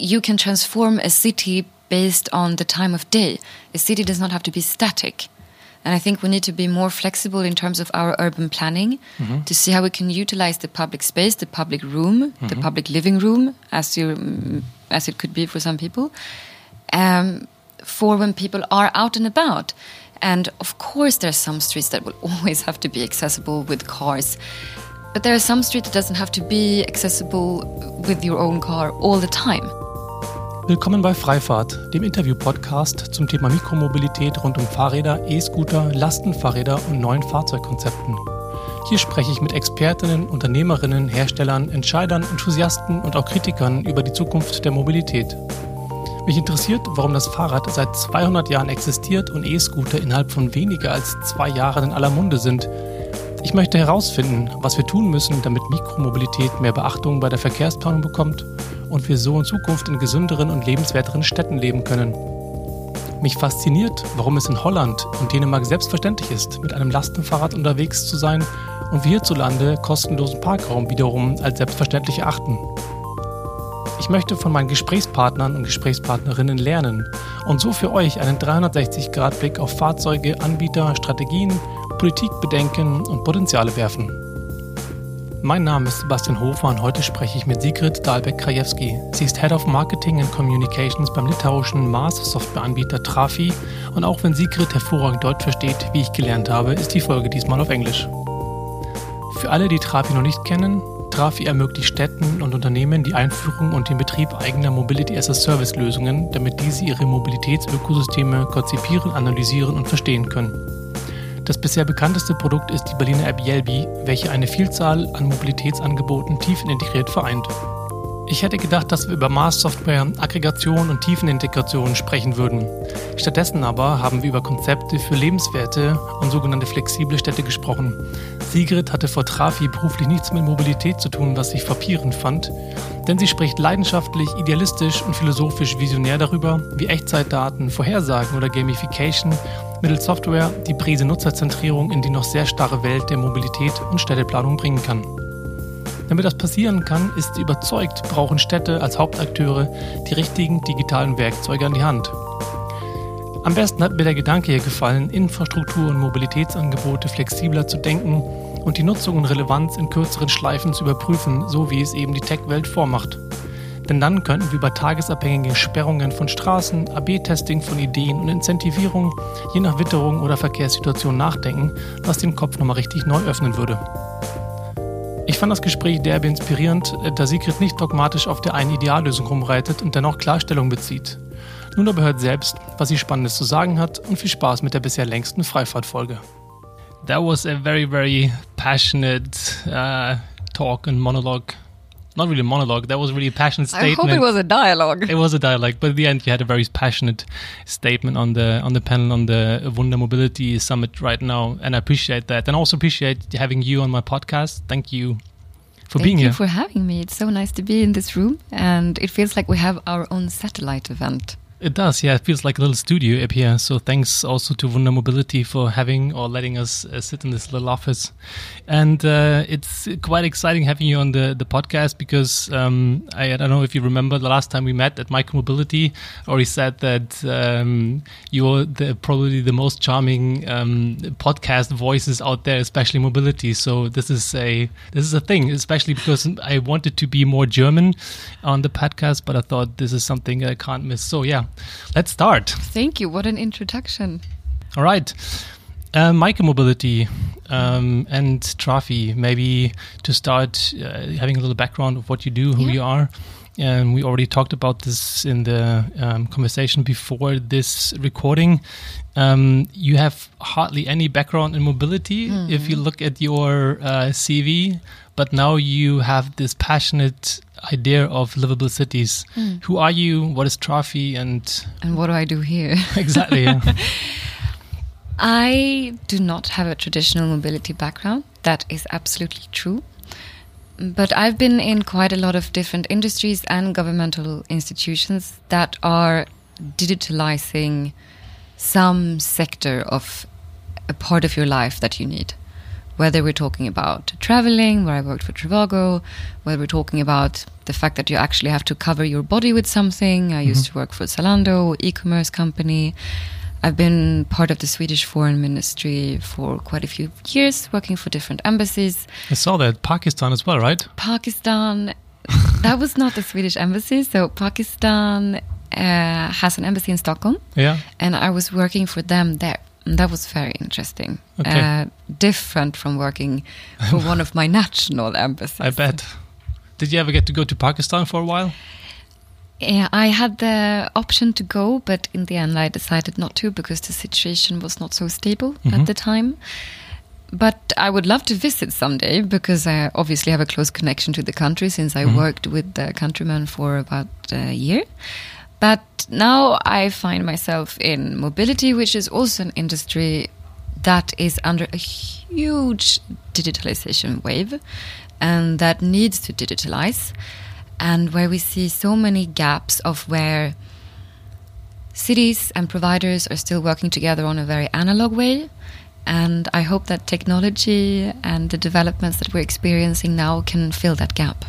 you can transform a city based on the time of day. A city does not have to be static. And I think we need to be more flexible in terms of our urban planning mm -hmm. to see how we can utilize the public space, the public room, mm -hmm. the mm-hmm. public living room, as you as it could be for some people, um, for when people are out and about. And of course, there are some streets that will always have to be accessible with cars. But there are some streets that doesn't have to be accessible with your own car all the time. Willkommen bei Freifahrt, dem Interview-Podcast zum Thema Mikromobilität rund um Fahrräder, E-Scooter, Lastenfahrräder und neuen Fahrzeugkonzepten. Hier spreche ich mit Expertinnen, Unternehmerinnen, Herstellern, Entscheidern, Enthusiasten und auch Kritikern über die Zukunft der Mobilität. Mich interessiert, warum das Fahrrad seit 200 Jahren existiert und E-Scooter innerhalb von weniger als zwei Jahren in aller Munde sind. Ich möchte herausfinden, was wir tun müssen, damit Mikromobilität mehr Beachtung bei der Verkehrsplanung bekommt und wir so in Zukunft in gesünderen und lebenswerteren Städten leben können. Mich fasziniert, warum es in Holland und Dänemark selbstverständlich ist, mit einem Lastenfahrrad unterwegs zu sein und wir hierzulande kostenlosen Parkraum wiederum als selbstverständlich erachten. Ich möchte von meinen Gesprächspartnern und Gesprächspartnerinnen lernen und so für euch einen 360-Grad-Blick auf Fahrzeuge, Anbieter, Strategien, Politik bedenken und Potenziale werfen. Mein Name ist Sebastian Hofer und heute spreche ich mit Sigrid Dahlbeck-Krajewski. Sie ist Head of Marketing and Communications beim litauischen Mars-Softwareanbieter Trafi und auch wenn Sigrid hervorragend Deutsch versteht, wie ich gelernt habe, ist die Folge diesmal auf Englisch. Für alle, die Trafi noch nicht kennen, Trafi ermöglicht Städten und Unternehmen die Einführung und den Betrieb eigener Mobility-as-a-Service-Lösungen, damit diese ihre Mobilitätsökosysteme konzipieren, analysieren und verstehen können. Das bisher bekannteste Produkt ist die Berliner App Yelby, welche eine Vielzahl an Mobilitätsangeboten tief integriert vereint. Ich hätte gedacht, dass wir über Mars-Software, Aggregation und Tiefenintegration sprechen würden. Stattdessen aber haben wir über Konzepte für lebenswerte und sogenannte flexible Städte gesprochen. Sigrid hatte vor Trafi beruflich nichts mit Mobilität zu tun, was ich frappierend fand, denn sie spricht leidenschaftlich, idealistisch und philosophisch visionär darüber, wie Echtzeitdaten, Vorhersagen oder Gamification mittels Software die Prise Nutzerzentrierung in die noch sehr starre Welt der Mobilität und Städteplanung bringen kann. Damit das passieren kann, ist sie überzeugt, brauchen Städte als Hauptakteure die richtigen digitalen Werkzeuge an die Hand. Am besten hat mir der Gedanke hier gefallen, Infrastruktur und Mobilitätsangebote flexibler zu denken und die Nutzung und Relevanz in kürzeren Schleifen zu überprüfen, so wie es eben die Tech-Welt vormacht. Denn dann könnten wir über tagesabhängige Sperrungen von Straßen, AB-Testing von Ideen und Incentivierung je nach Witterung oder Verkehrssituation nachdenken, was den Kopf nochmal richtig neu öffnen würde. Ich fand das Gespräch derbe inspirierend, da Sigrid nicht dogmatisch auf der einen Ideallösung rumreitet und dennoch Klarstellung bezieht. Nun aber hört selbst, was sie Spannendes zu sagen hat und viel Spaß mit der bisher längsten Freifahrtfolge. That was a very, very passionate uh, talk and monologue not really a monologue. That was really a passionate statement. I hope it was a dialogue. It was a dialogue, but at the end, you had a very passionate statement on the on the panel on the Wunder Mobility Summit right now, and I appreciate that, and I also appreciate having you on my podcast. Thank you for Thank being here. Thank you for having me. It's so nice to be in this room, and it feels like we have our own satellite event. It does, yeah. It feels like a little studio up here. So thanks also to Wunder Mobility for having or letting us uh, sit in this little office. And uh, it's quite exciting having you on the, the podcast because um, I, I, don't know if you remember the last time we met at Micromobility, or he said that um, you're the, probably the most charming um, podcast voices out there, especially mobility. So this is a this is a thing, especially because I wanted to be more German on the podcast, but I thought this is something I can't miss. So yeah, let's start. Thank you. What an introduction. All right. Uh, micromobility um, and Trafi, maybe to start uh, having a little background of what you do, who yeah. you are. And we already talked about this in the um, conversation before this recording. Um, you have hardly any background in mobility mm. if you look at your uh, CV, but now you have this passionate idea of livable cities. Mm. Who are you? What is Trafi? And and what do I do here? exactly. Yeah. I do not have a traditional mobility background. That is absolutely true. But I've been in quite a lot of different industries and governmental institutions that are digitalizing some sector of a part of your life that you need Whether we're talking about traveling, where I worked for Trivago, whether we're talking about the fact that you actually have to cover your body with something. I used to work for Zalando, e-commerce company. I've been part of the Swedish Foreign Ministry for quite a few years, working for different embassies. I saw that Pakistan as well, right? Pakistan, that was not the Swedish embassy. So Pakistan uh, has an embassy in Stockholm, Yeah. and I was working for them there. That was very interesting. Okay. Uh, different from working for one of my national embassies. I bet. Did you ever get to go to Pakistan for a while? Yeah, I had the option to go, but in the end, I decided not to because the situation was not so stable at the time. But I would love to visit someday because I obviously have a close connection to the country since I worked with the countrymen for about a year. But now I find myself in mobility, which is also an industry that is under a huge digitalization wave and that needs to digitalize and where we see so many gaps of where cities and providers are still working together on a very analog way. And I hope that technology and the developments that we're experiencing now can fill that gap.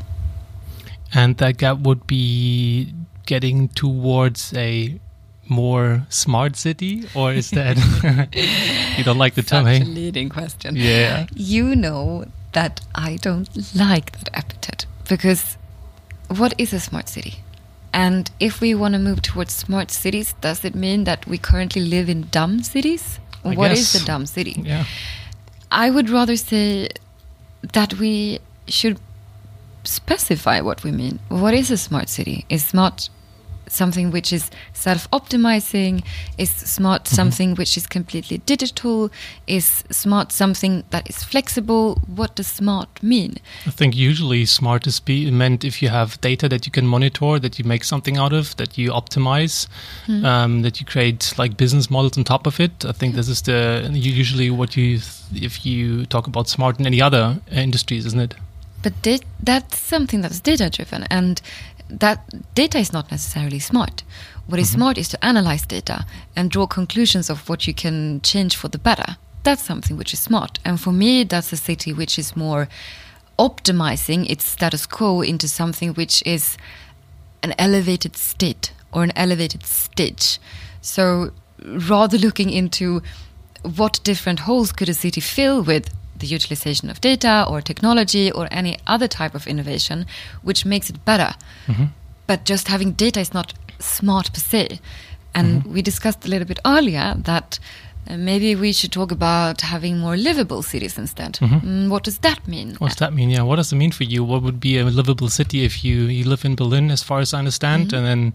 And that gap would be getting towards a more smart city, or is that you don't like the term? Such a Hey, leading question. yeah, You know that I don't like that epithet because what is a smart city? And if we want to move towards smart cities, does it mean that we currently live in dumb cities? I What is guess. a dumb city? yeah. I would rather say that we should specify what we mean. What is a smart city? Is smart something which is self-optimizing? Is smart mm-hmm. something which is completely digital? Is smart something that is flexible? What does smart mean? I think usually smart is be meant if you have data that you can monitor, that you make something out of, that you optimize, hmm. um, that you create like business models on top of it. I think this hmm. is the usually what you if you talk about smart in any other industries, isn't it? But that's something that's data driven, and that data is not necessarily smart. What is mm-hmm. smart is to analyze data and draw conclusions of what you can change for the better. That's something which is smart. And for me, that's a city which is more optimizing its status quo into something which is an elevated state or an elevated stage. So rather looking into what different holes could a city fill with the utilization of data or technology or any other type of innovation which makes it better. Mm-hmm. But just having data is not smart per se. And mm-hmm. we discussed a little bit earlier that maybe we should talk about having more livable cities instead. Mm, what does that mean? What does that mean? Yeah, what does it mean for you? What would be a livable city if you you live in Berlin, as far as I understand, and then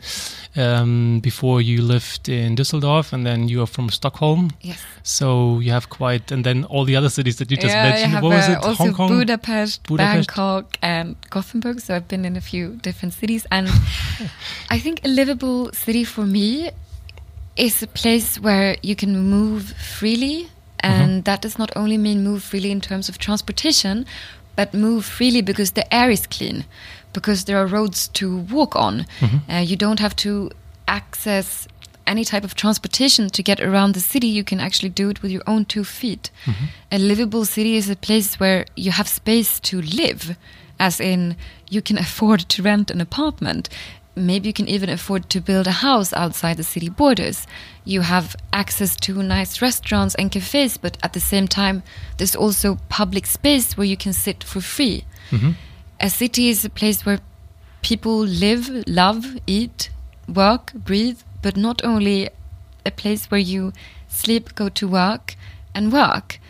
um, before you lived in Düsseldorf, and then you are from Stockholm. Yes. So you have quite, and then all the other cities that you just yeah, mentioned. What was uh, it? also Hong Kong. Budapest, Budapest. Bangkok, and Gothenburg. So I've been in a few different cities, and I think a livable city for me is a place where you can move freely, uh-huh. and that does not only mean move freely in terms of transportation, but move freely because the air is clean, because there are roads to walk on. Mm-hmm. Uh, you don't have to access any type of transportation to get around the city, you can actually do it with your own two feet. Mm-hmm. A livable city is a place where you have space to live, as in you can afford to rent an apartment. Maybe you can even afford to build a house outside the city borders. You have access to nice restaurants and cafes, but at the same time, there's also public space where you can sit for free. A city is a place where people live, love, eat, work, breathe, but not only a place where you sleep, go to work, and work.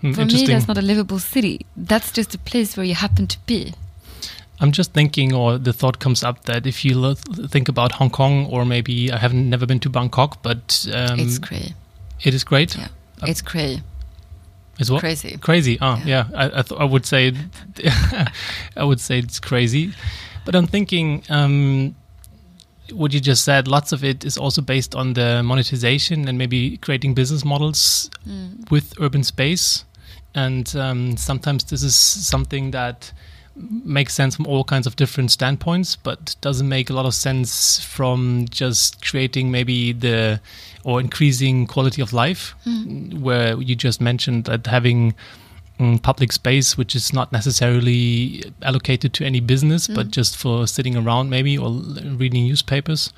Hmm, For me, that's not a livable city. That's just a place where you happen to be. I'm just thinking, or the thought comes up that if you think about Hong Kong, or maybe I haven't never been to Bangkok, but um, it's crazy. it is great. Yeah, it's crazy. Is what Crazy. Crazy. Oh, yeah. I I, th- I would say, I would say it's crazy, but I'm thinking. Um, what you just said, lots of it is also based on the monetization and maybe creating business models with urban space. And um, sometimes this is something that makes sense from all kinds of different standpoints, but doesn't make a lot of sense from just creating maybe the or increasing quality of life, where you just mentioned that having mm, public space which is not necessarily allocated to any business, Mm. but just for sitting around maybe or reading newspapers.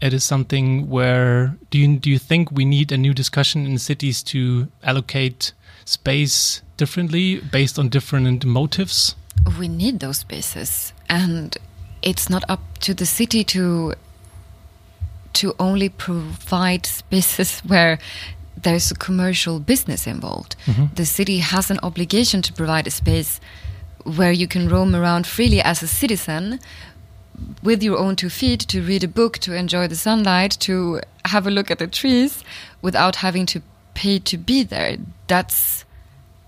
It is something where do you do you think we need a new discussion in cities to allocate space differently based on different motives? We need those spaces. And it's not up to the city to to only provide spaces where there's a commercial business involved. Mm-hmm. The city has an obligation to provide a space where you can roam around freely as a citizen with your own two feet to read a book to enjoy the sunlight to have a look at the trees without having to pay to be there. That's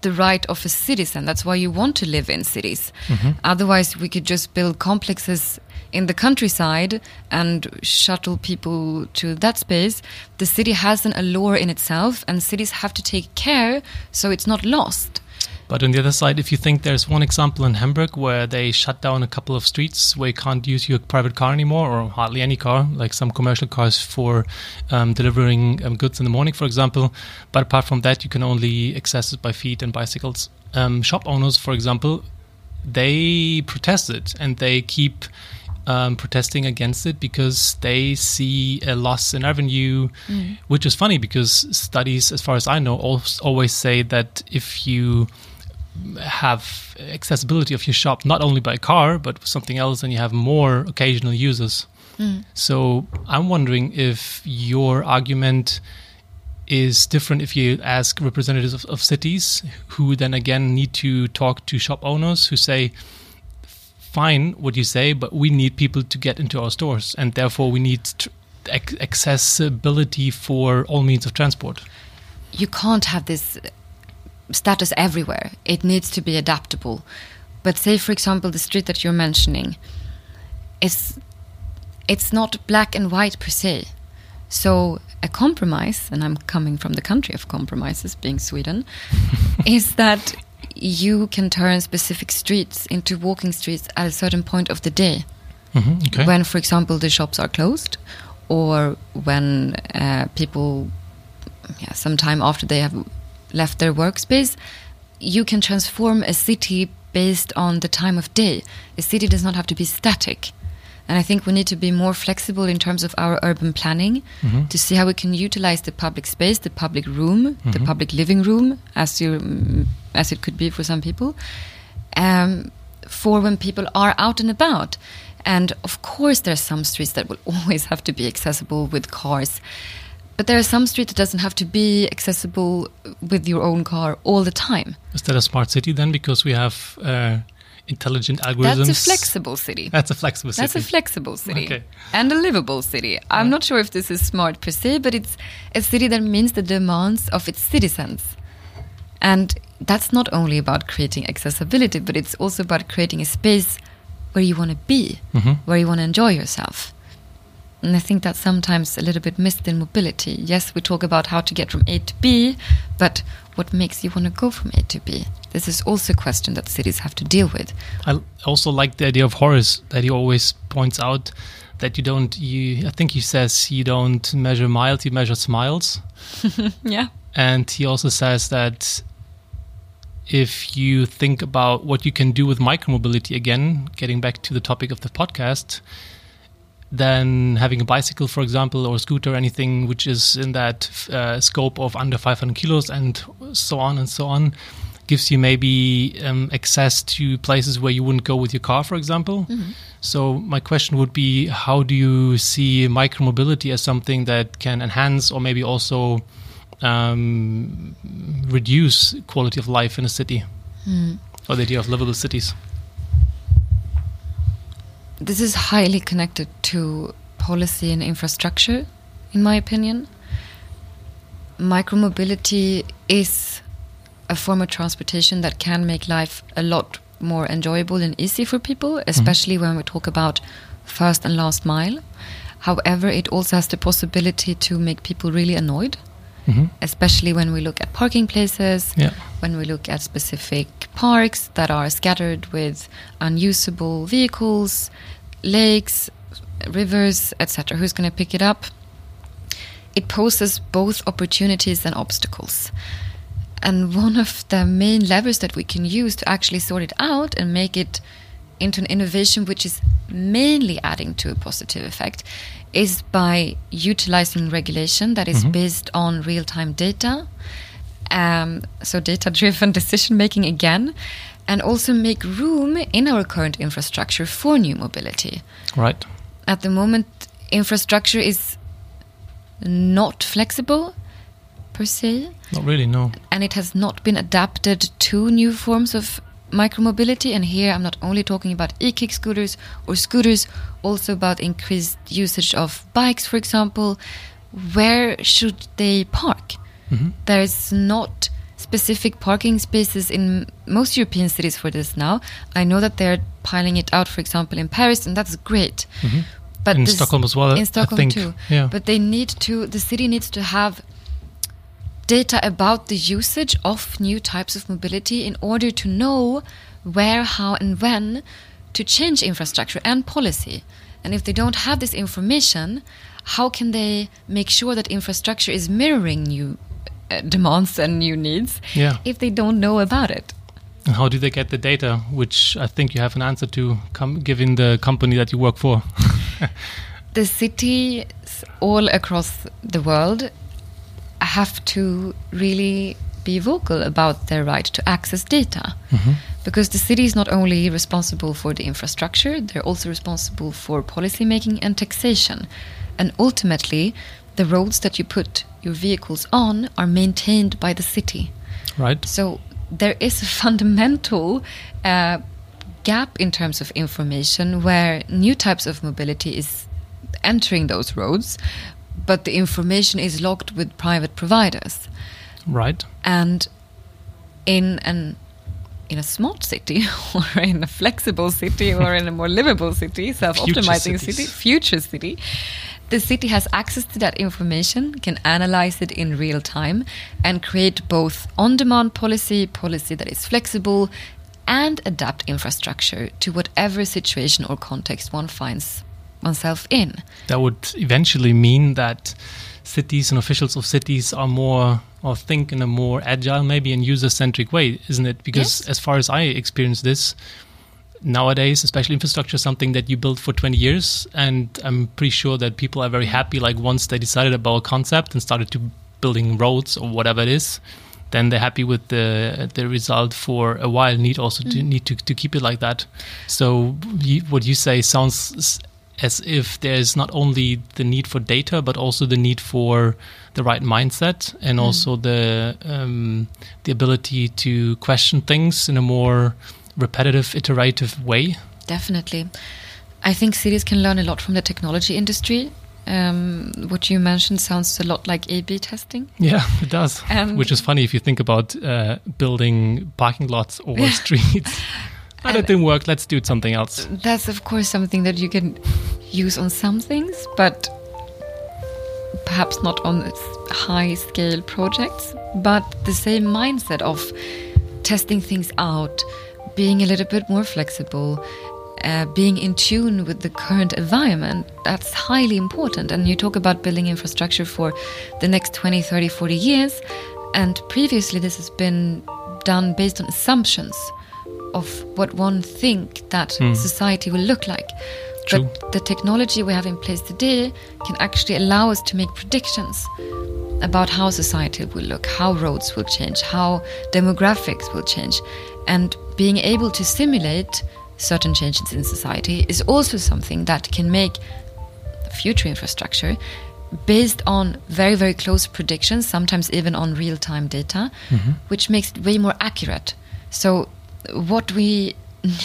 the right of a citizen. That's why you want to live in cities. Mm-hmm. Otherwise, we could just build complexes in the countryside and shuttle people to that space. The city has an allure in itself, and cities have to take care so it's not lost. But on the other side, if you think there's one example in Hamburg where they shut down a couple of streets where you can't use your private car anymore or hardly any car, like some commercial cars for um, delivering um, goods in the morning, for example. But apart from that, you can only access it by feet and bicycles. Um, shop owners, for example, they protested and they keep um, protesting against it because they see a loss in revenue, which is funny because studies, as far as I know, always say that if you have accessibility of your shop not only by car but something else, and you have more occasional users. Hmm. So I'm wondering if your argument is different if you ask representatives of, of cities who then again need to talk to shop owners who say fine what you say but we need people to get into our stores and therefore we need ac- accessibility for all means of transport you can't have this status everywhere. It needs to be adaptable. But say, for example, the street that you're mentioning, it's it's not black and white per se. So a compromise, and I'm coming from the country of compromises, being Sweden, is that you can turn specific streets into walking streets at a certain point of the day hmm okay when, for example, the shops are closed, or when uh, people, yeah, sometime after they have left their workspace, you can transform a city based on the time of day. A city does not have to be static. And I think we need to be more flexible in terms of our urban planning to see how we can utilize the public space, the public room, the public living room, as you mm, as it could be for some people, um, for when people are out and about. And of course, there are some streets that will always have to be accessible with cars. But there are some streets that doesn't have to be accessible with your own car all the time. is that a smart city then because we have uh, intelligent algorithms That's a flexible city. that's a flexible city That's a flexible city Okay. and a livable city. I'm not sure if this is smart per se, but it's a city that meets the demands of its citizens. And that's not only about creating accessibility, but it's also about creating a space where you want to be, Mhm. where you want to enjoy yourself. And I think that's sometimes a little bit missed in mobility. Yes, we talk about how to get from A to B, but what makes you want to go from A to B? This is also a question that cities have to deal with. I also like the idea of Horace that he always points out that you don't you I think he says you don't measure miles you measure smiles Yeah. and he also says that if you think about what you can do with micromobility again getting back to the topic of the podcast then having a bicycle for example or a scooter or anything which is in that uh, scope of under 500 kilos and so on and so on gives you maybe um, access to places where you wouldn't go with your car for example. So my question would be how do you see micromobility as something that can enhance or maybe also um, reduce quality of life in a city? Or the idea of livable cities This is highly connected to policy and infrastructure, in my opinion. Micromobility is a form of transportation that can make life a lot more enjoyable and easy for people, mm-hmm. especially when we talk about first and last mile. However, it also has the possibility to make people really annoyed, Mm-hmm. especially when we look at parking places, Yeah. when we look at specific parks that are scattered with unusable vehicles, lakes, rivers, etc. Who's going to pick it up? It poses both opportunities and obstacles. And one of the main levers that we can use to actually sort it out and make it into an innovation which is mainly adding to a positive effect is by utilizing regulation that is based on real time data. Um, so, data driven decision making again, and also make room in our current infrastructure for new mobility. Right. At the moment, infrastructure is not flexible per se, Not really, no. and it has not been adapted to new forms of micromobility. And here I'm not only talking about e kick scooters or scooters, also about increased usage of bikes, for example. Where should they park? Mm-hmm. There's not specific parking spaces in most European cities for this now. I know that they're piling it out, for example, in Paris, and that's great. Mm-hmm. But In this- Stockholm as well, In Stockholm think. too. Yeah. But they need to. The city needs to have data about the usage of new types of mobility in order to know where, how, and when to change infrastructure and policy. And if they don't have this information, how can they make sure that infrastructure is mirroring new uh, demands and new needs Yeah. if they don't know about it? And how do they get the data, which I think you have an answer to, given the company that you work for? the cities all across the world have to really be vocal about their right to access data. Because the city is not only responsible for the infrastructure, they're also responsible for policy making and taxation. And ultimately, the roads that you put your vehicles on are maintained by the city. right. So there is a fundamental uh, gap in terms of information where new types of mobility is entering those roads, but the information is locked with private providers. Right. And in an in a smart city or in a flexible city or in a more livable city, self-optimizing city, future city, the city has access to that information, can analyze it in real time, and create both on-demand policy, policy that is flexible, and adapt infrastructure to whatever situation or context one finds oneself in. That would eventually mean that cities and officials of cities are more or think in a more agile, maybe and user centric way, isn't it? Because Yes. as far as I experience this, nowadays, especially infrastructure, is something that you build for 20 years. And I'm pretty sure that people are very happy. Like once they decided about a concept and started to building roads or whatever it is, then they're happy with the the result for a while. Need also to mm. need to, to keep it like that. So you, what you say sounds as if there's not only the need for data, but also the need for the right mindset and also the um, the ability to question things in a more repetitive, iterative way. Definitely. I think cities can learn a lot from the technology industry. Um, what you mentioned sounds a lot like A B testing. Yeah, it does. And- Which is funny if you think about uh, building parking lots or streets. That didn't work. Let's do something else. That's, of course, something that you can use on some things, but perhaps not on high scale projects. But the same mindset of testing things out, being a little bit more flexible, uh, being in tune with the current environment, that's highly important. And you talk about building infrastructure for the next 20, 30, 40 years. And previously, this has been done based on assumptions of what one think that hmm. society will look like. True. But the technology we have in place today can actually allow us to make predictions about how society will look, how roads will change, how demographics will change. And being able to simulate certain changes in society is also something that can make future infrastructure based on very, very close predictions, sometimes even on real time data, mm-hmm. which makes it way more accurate. So, what we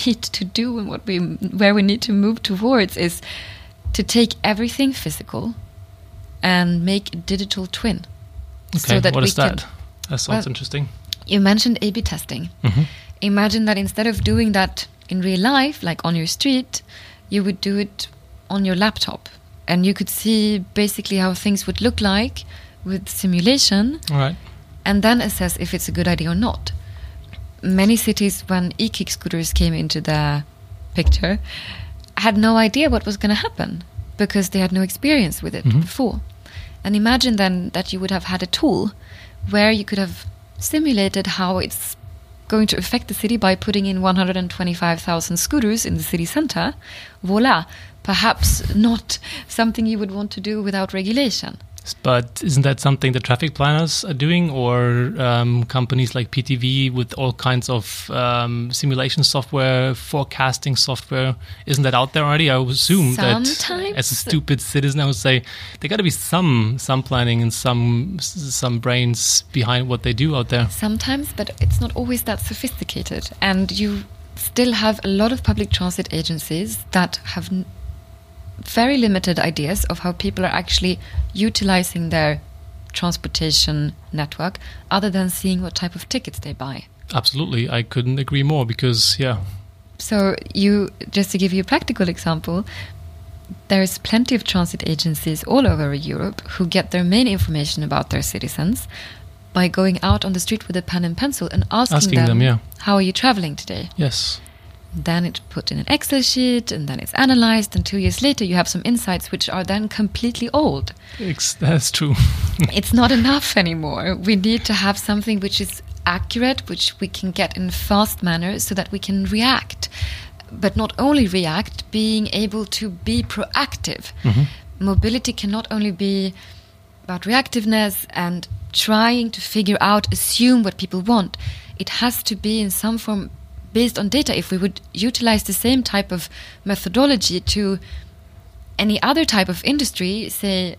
need to do and what we where we need to move towards is to take everything physical and make a digital twin. Okay, what we is that? can- That sounds Well, interesting. you mentioned A B testing. Mm-hmm. Imagine that instead of doing that in real life, like on your street, you would do it on your laptop. And you could see basically how things would look like with simulation right. and then assess if it's a good idea or not. Many cities, when e kick scooters came into the picture, had no idea what was going to happen because they had no experience with it mm-hmm. before. And imagine then that you would have had a tool where you could have simulated how it's going to affect the city by putting in 125,000 scooters in the city center, voila, perhaps not something you would want to do without regulation. But isn't that something the traffic planners are doing, or um, companies like PTV with all kinds of um, simulation software, forecasting software? Isn't that out there already? I would assume Sometimes. that as a stupid citizen, I would say there got to be some some planning and some some brains behind what they do out there. Sometimes, but it's not always that sophisticated, and you still have a lot of public transit agencies that have very limited ideas of how people are actually utilizing their transportation network other than seeing what type of tickets they buy. Absolutely. I couldn't agree more because, yeah. So, you just to give you a practical example, there's plenty of transit agencies all over Europe who get their main information about their citizens by going out on the street with a pen and pencil and asking, Asking them, them, yeah. how are you traveling today? Yes. Then it's put in an Excel sheet and then it's analyzed. And two years later, you have some insights which are then completely old. Ex- That's true. It's not enough anymore. We need to have something which is accurate, which we can get in a fast manner so that we can react. But not only react, being able to be proactive. Mm-hmm. Mobility can not only be about reactiveness and trying to figure out, assume what people want. It has to be in some form based on data. If we would utilize the same type of methodology to any other type of industry, say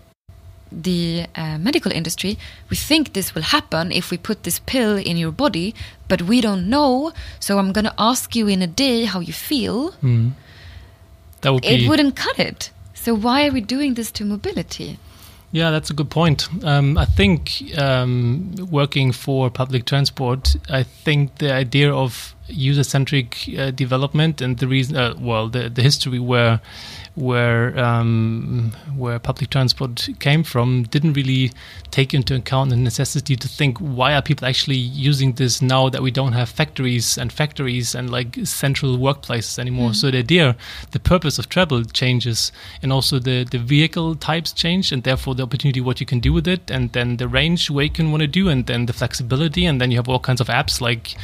the uh, medical industry, we think this will happen if we put this pill in your body, but we don't know. So I'm going to ask you in a day how you feel. That would be. It wouldn't cut it. So why are we doing this to mobility? Yeah, that's a good point. Um, I think um, working for public transport, I think the idea of user-centric uh, development and the reason, uh, well, the, the history where where um, where public transport came from didn't really take into account the necessity to think why are people actually using this now that we don't have factories and factories and like central workplaces anymore. So the idea, the purpose of travel changes, and also the the vehicle types change, and therefore the opportunity what you can do with it, and then the range where you can want to do, and then the flexibility, and then you have all kinds of apps like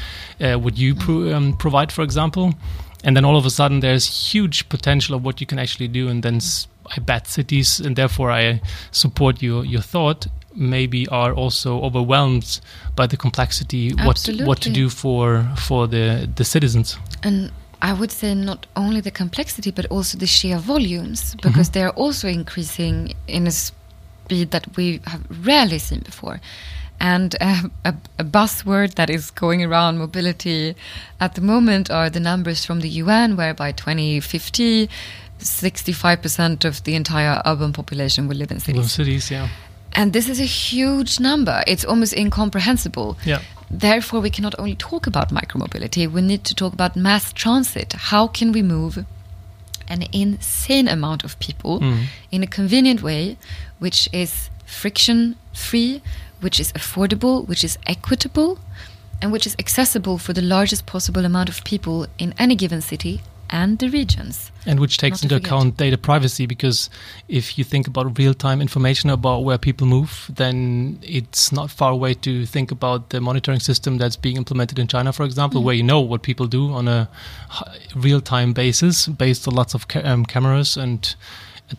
uh, what you pro- um, provide, for example and then all of a sudden there's huge potential of what you can actually do. And then i bet cities and therefore i support your your thought maybe are also overwhelmed by the complexity what what to do for for the the citizens. And I would say not only the complexity, but also the sheer volumes, because mm-hmm. they are also increasing in a speed that we have rarely seen before. And uh, a, a buzzword that is going around mobility at the moment are the numbers from the UN, where by 2050, 65% of the entire urban population will live in cities. Little cities yeah And this is a huge number. It's almost incomprehensible. Yeah. Therefore, we cannot only talk about micromobility, we need to talk about mass transit. How can we move an insane amount of people in a convenient way, which is friction free, which is affordable, which is equitable, and which is accessible for the largest possible amount of people in any given city and the regions? and which takes Not into account data privacy because if you think about real-time information about where people move then it's not far away to think about the monitoring system that's being implemented in China for example Mm-hmm. where you know what people do on a real-time basis based on lots of ca- um, cameras and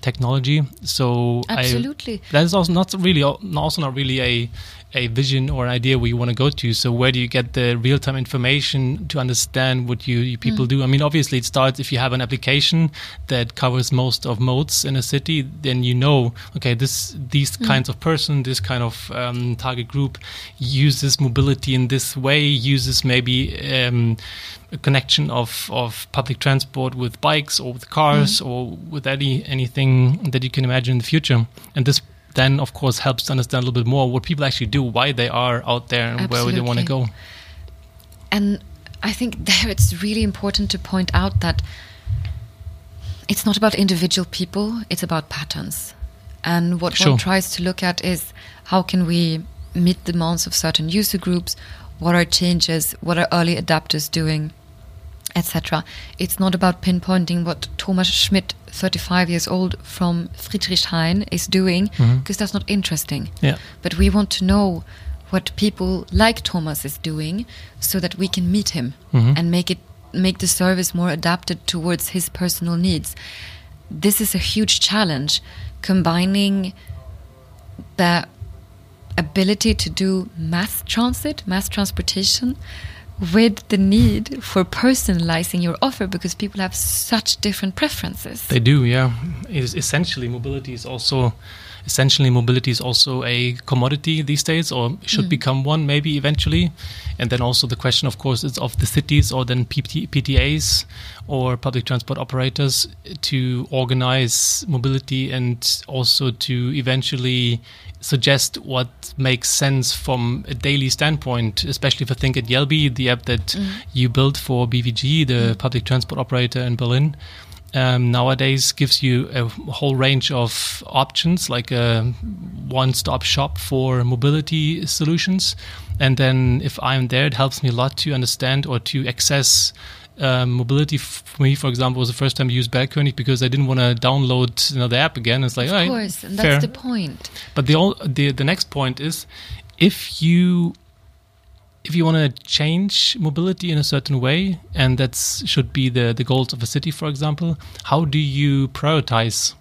technology so I- Absolutely. that is also not really also not really a a vision or an idea where you want to go to. So where do you get the real time information to understand what you, you people do? I mean, obviously it starts if you have an application that covers most of modes in a city, then you know, okay, this these kinds of person, this kind of um, target group uses mobility in this way, uses maybe um, a connection of, of public transport with bikes or with cars or with any anything that you can imagine in the future. And this then of course helps to understand a little bit more what people actually do, why they are out there and where they want to go. And I think there it's really important to point out that it's not about individual people, it's about patterns. And what Sure. one tries to look at is how can we meet the demands of certain user groups, what are changes, what are early adapters doing, etc. It's not about pinpointing what Thomas Schmidt, 35 years old from Friedrichshain, is doing, because that's not interesting Yeah. but we want to know what people like Thomas is doing so that we can meet him Mhm. and make it make the service more adapted towards his personal needs. This is a huge challenge combining the ability to do mass transit, mass transportation with the need for personalizing your offer because people have such different preferences. They do, yeah. It is essentially, mobility is also essentially mobility is also a commodity these days, or should mm. become one maybe eventually. And then also the question, of course, is of the cities or then PT, PTAs or public transport operators to organize mobility and also to eventually suggest what makes sense from a daily standpoint, especially if I think at Jelbi, the app that you built for BVG, the public transport operator in Berlin, um, nowadays gives you a whole range of options, like a one-stop shop for mobility solutions. And then if I'm there, it helps me a lot to understand or to access um, mobility. For me, for example, was the first time I used Berlkönig because I didn't want to download another app again. It's like, of all right, course, and fair. that's the point. But the, ol- the the next point is if you if you want to change mobility in a certain way, and that should be the the goals of a city, for example, how do you prioritize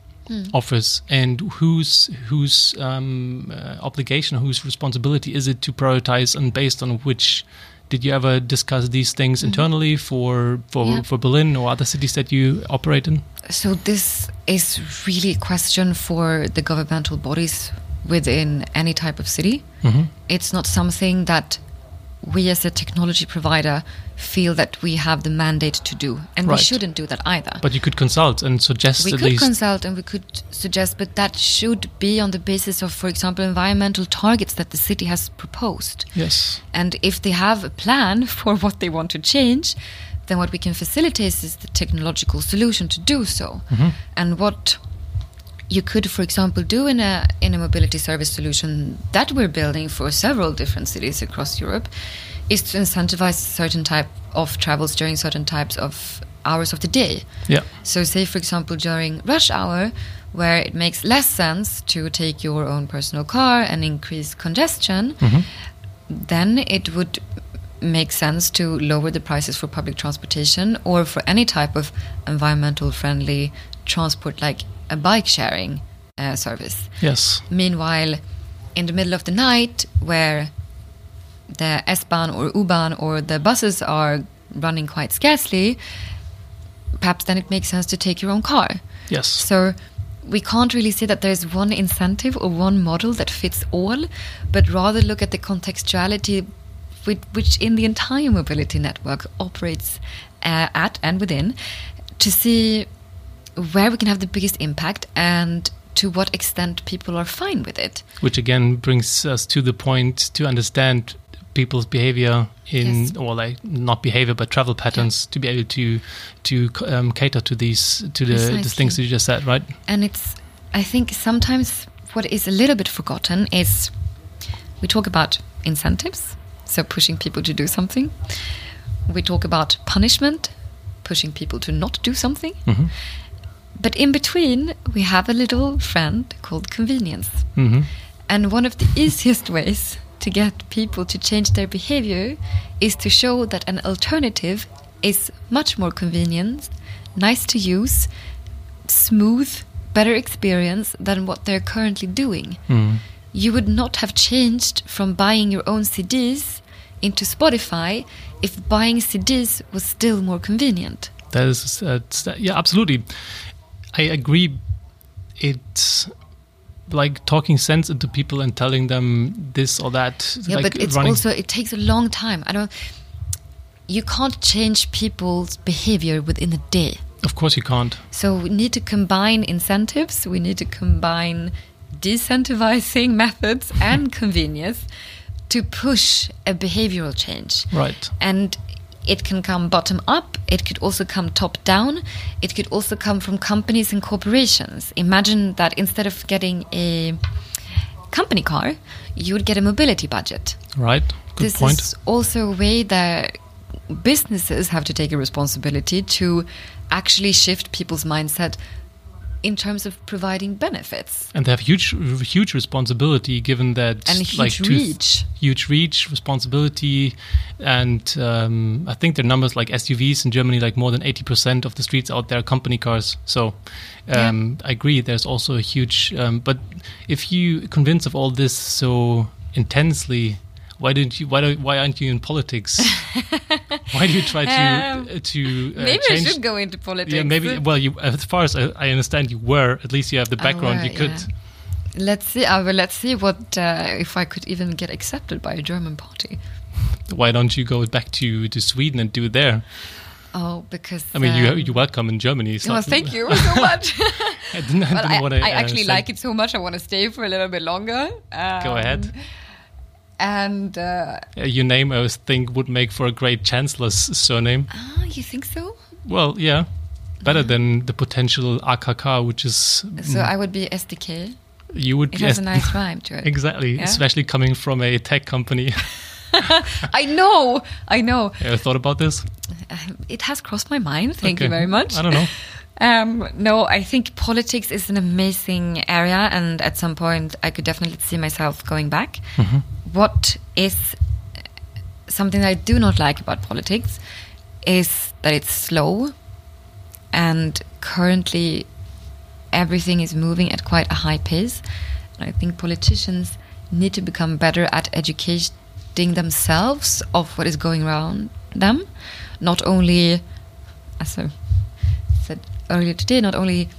offers and whose whose um, uh, obligation, whose responsibility is it to prioritize, and based on which? Did you ever discuss these things internally for for, Yeah. for Berlin or other cities that you operate in? So this is really a question for the governmental bodies within any type of city. Mhm. It's not something that we as a technology provider feel that we have the mandate to do, and we shouldn't do that either. But you could consult and suggest we could least. consult and we could suggest, but that should be on the basis of, for example, environmental targets that the city has proposed. yes. And if they have a plan for what they want to change, then what we can facilitate is the technological solution to do so. Mm-hmm. And what you could, for example, do in a in a mobility service solution that we're building for several different cities across Europe is to incentivize certain type of travels during certain types of hours of the day. Yeah. So, say for example, during rush hour, where it makes less sense to take your own personal car and increase congestion, mm-hmm. then it would make sense to lower the prices for public transportation or for any type of environmental friendly transport like a bike sharing uh, service. Yes. Meanwhile, in the middle of the night, where the S-Bahn or U-Bahn or the buses are running quite scarcely, perhaps then it makes sense to take your own car. Yes. So we can't really say that there's one incentive or one model that fits all, but rather look at the contextuality with, which in the entire mobility network operates uh, at and within to see where we can have the biggest impact and to what extent people are fine with it. Which again brings us to the point to understand people's behavior in, Yes. or like not behavior, but travel patterns to be able to to um, cater to these to the, the things that you just said, right? And it's, I think sometimes what is a little bit forgotten is we talk about incentives, so pushing people to do something. We talk about punishment, pushing people to not do something. Mhm. But in between, we have a little friend called convenience. hmm And one of the easiest ways to get people to change their behavior is to show that an alternative is much more convenient, nice to use, smooth, better experience than what they're currently doing. Mm. You would not have changed from buying your own CDs into Spotify if buying CDs was still more convenient. That is, uh, yeah, absolutely. I agree. It's like talking sense into people and telling them this or that. Yeah, like but it's running- also it takes a long time. I don't. You can't change people's behavior within a day. Of course, you can't. So we need to combine incentives. We need to combine decentivizing methods and convenience to push a behavioral change. Right. And it can come bottom up, it could also come top down, it could also come from companies and corporations. Imagine that instead of getting a company car, you would get a mobility budget. Right. Good this point. is also a way that businesses have to take a responsibility to actually shift people's mindset in terms of providing benefits. And they have huge, huge responsibility, given that And huge like reach. huge reach, responsibility, and um, I think their numbers like SUVs in Germany, like more than eighty percent of the streets out there are company cars. So um, I agree. There's also a huge. Um, but if you convince of all this so intensely. Why didn't you? Why don't? Why aren't you in politics? why do you try to Um, uh, to uh, Maybe I should go into politics. yeah, maybe. Well, you, as far as I, I understand, you were. At least you have the background. were, you could. yeah. Let's see. Uh, well, let's see what uh, if I could even get accepted by a German party. Why don't you go back to, to Sweden and do it there? Oh, because I mean, you um, you welcome in Germany. So Well, thank you so much. I didn't, I didn't I. I actually like it so much. I want to stay for a little bit longer. Um, Go ahead. And uh, your name, I think, would make for a great chancellor's surname. ah, you think so? Well, yeah, better than the potential AKK, which is So I would be SDK. you would It be has a nice rhyme to it. exactly, Yeah? especially coming from a tech company. I know, I know. Ever thought about this? It has crossed my mind. Thank you very much. I don't know. Um, no, I think politics is an amazing area, and at some point, I could definitely see myself going back. Mm-hmm. What is uh, something I do not like about politics is that it's slow, and currently, everything is moving at quite a high pace. And I think politicians need to become better at educating themselves of what is going around them, not only as I said earlier today, not only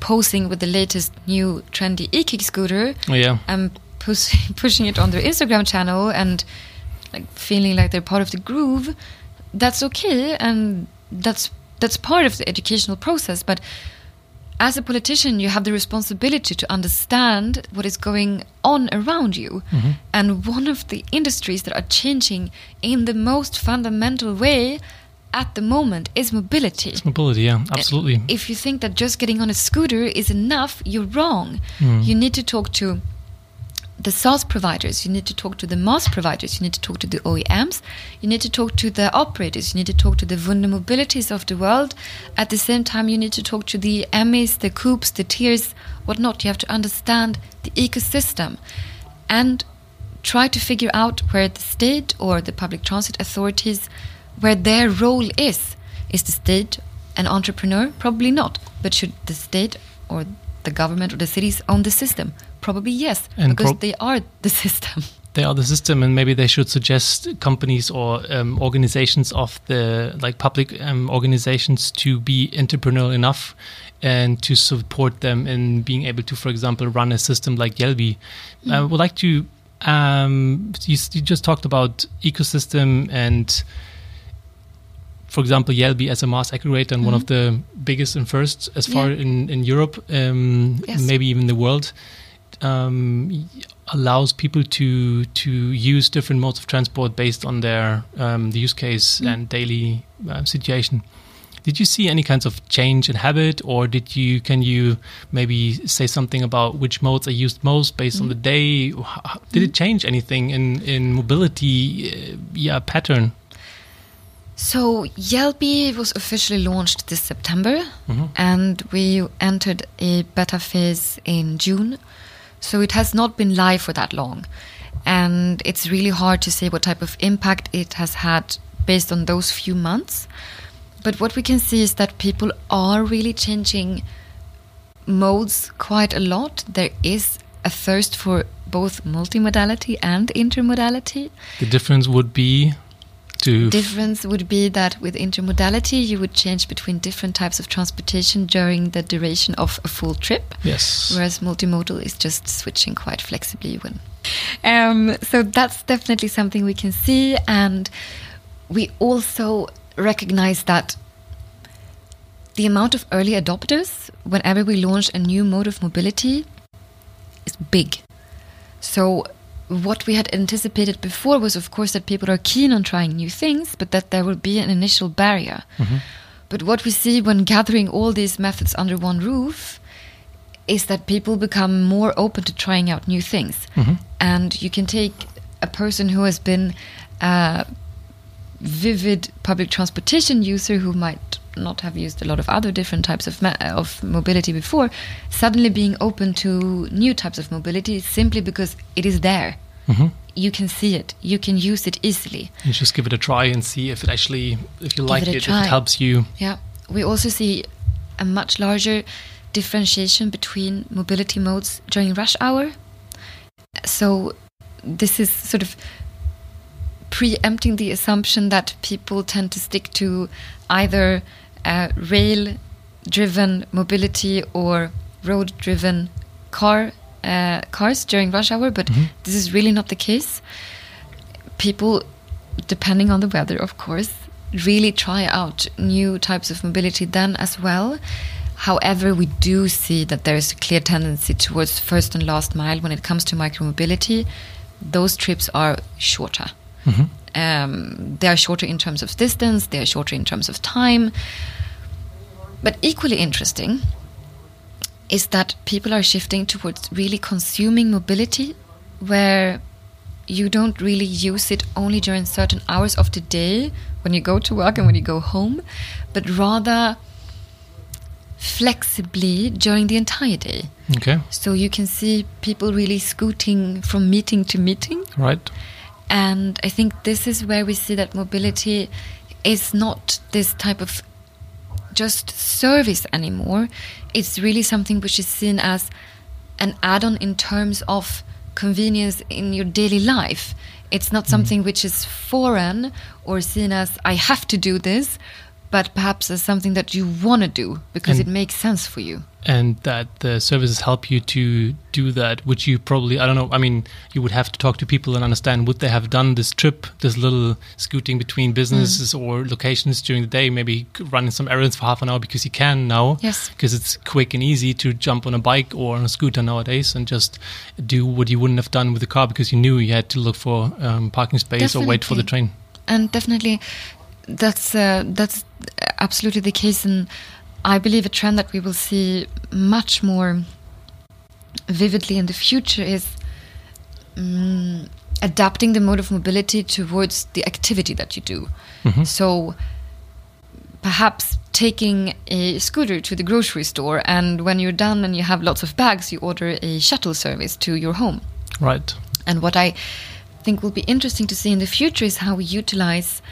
posing with the latest new trendy e-kick scooter Oh, yeah. Um, and push, pushing it on their Instagram channel and like feeling like they're part of the groove, that's okay and that's that's part of the educational process. But as a politician, you have the responsibility to understand what is going on around you. Mm-hmm. And one of the industries that are changing in the most fundamental way at the moment is mobility. Mobility, yeah, uh, absolutely. If you think that just getting on a scooter is enough, you're wrong. Hmm. You need to talk to the SaaS providers, you need to talk to the MaaS providers, you need to talk to the OEMs, you need to talk to the operators, you need to talk to the vulnerabilities of the world. At the same time, you need to talk to the Emmys, the Coups, the Tiers, whatnot. You have to understand the ecosystem and try to figure out where the state or the public transit authorities, where their role is. Is the state an entrepreneur? Probably not. But should the state or the government or the cities own the system? Probably yes, And because they are the system. they are the system and maybe they should suggest companies or um, organizations of the like public um, organizations to be entrepreneurial enough and to support them in being able to for example run a system like Jelbi I would like to um, you, you just talked about ecosystem and for example, Jelbi as a MaaS aggregator and one of the biggest and first as far Yeah. in, in Europe, um, Yes. maybe even the world, um, allows people to to use different modes of transport based on their um, the use case and daily uh, situation. Did you see any kinds of change in habit, or did you can you maybe say something about which modes are used most based on the day? Did it change anything in in mobility? Uh, yeah, pattern. So Jelbi was officially launched this September, mm-hmm. and we entered a beta phase in June. So it has not been live for that long, and it's really hard to say what type of impact it has had based on those few months. But what we can see is that people are really changing modes quite a lot. There is a thirst for both multimodality and intermodality. The difference would be to difference would be that with intermodality you would change between different types of transportation during the duration of a full trip yes. whereas multimodal is just switching quite flexibly when um, so that's definitely something we can see and we also recognize that the amount of early adopters whenever we launch a new mode of mobility is big so what we had anticipated before was, of course, that people are keen on trying new things, but that there will be an initial barrier. But what we see when gathering all these methods under one roof is that people become more open to trying out new things. And you can take a person who has been uh, vivid public transportation user who might not have used a lot of other different types of of mobility before, suddenly being open to new types of mobility simply because it is there. Mm-hmm. You can see it. You can use it easily. You just give it a try and see if it actually, if you give like it, it if it helps you. Yeah. We also see a much larger differentiation between mobility modes during rush hour. So this is sort of preempting the assumption that people tend to stick to either uh, rail driven mobility or road driven car uh, cars during rush hour, but mm -hmm. this is really not the case. People, depending on the weather, of course, really try out new types of mobility then as well. However, we do see that there is a clear tendency towards first and last mile when it comes to micromobility. Those trips are shorter. Mm -hmm. um, they are shorter in terms of distance, they are shorter in terms of time. But equally interesting is that people are shifting towards really consuming mobility where you don't really use it only during certain hours of the day when you go to work and when you go home, but rather flexibly during the entire day. Okay. So you can see people really scooting from meeting to meeting. Right. And I think this is where we see that mobility is not this type of just service anymore. It's really something which is seen as an add on in terms of convenience in your daily life. It's not mm. something which is foreign or seen as, I have to do this, but perhaps as something that you want to do because and, it makes sense for you. And that the services help you to do that, which you probably, I don't know, I mean, you would have to talk to people and understand would they have done this trip, this little scooting between businesses mm. or locations during the day, maybe running some errands for half an hour because you can now. Yes. Because it's quick and easy to jump on a bike or on a scooter nowadays and just do what you wouldn't have done with the car because you knew you had to look for um, parking space Definitely. or wait for the train and definitely that's uh, that's absolutely the case, and I believe a trend that we will see much more vividly in the future is um, adapting the mode of mobility towards the activity that you do. Mm-hmm. So perhaps taking a scooter to the grocery store, and when you're done and you have lots of bags, you order a shuttle service to your home. Right. And what I think will be interesting to see in the future is how we utilize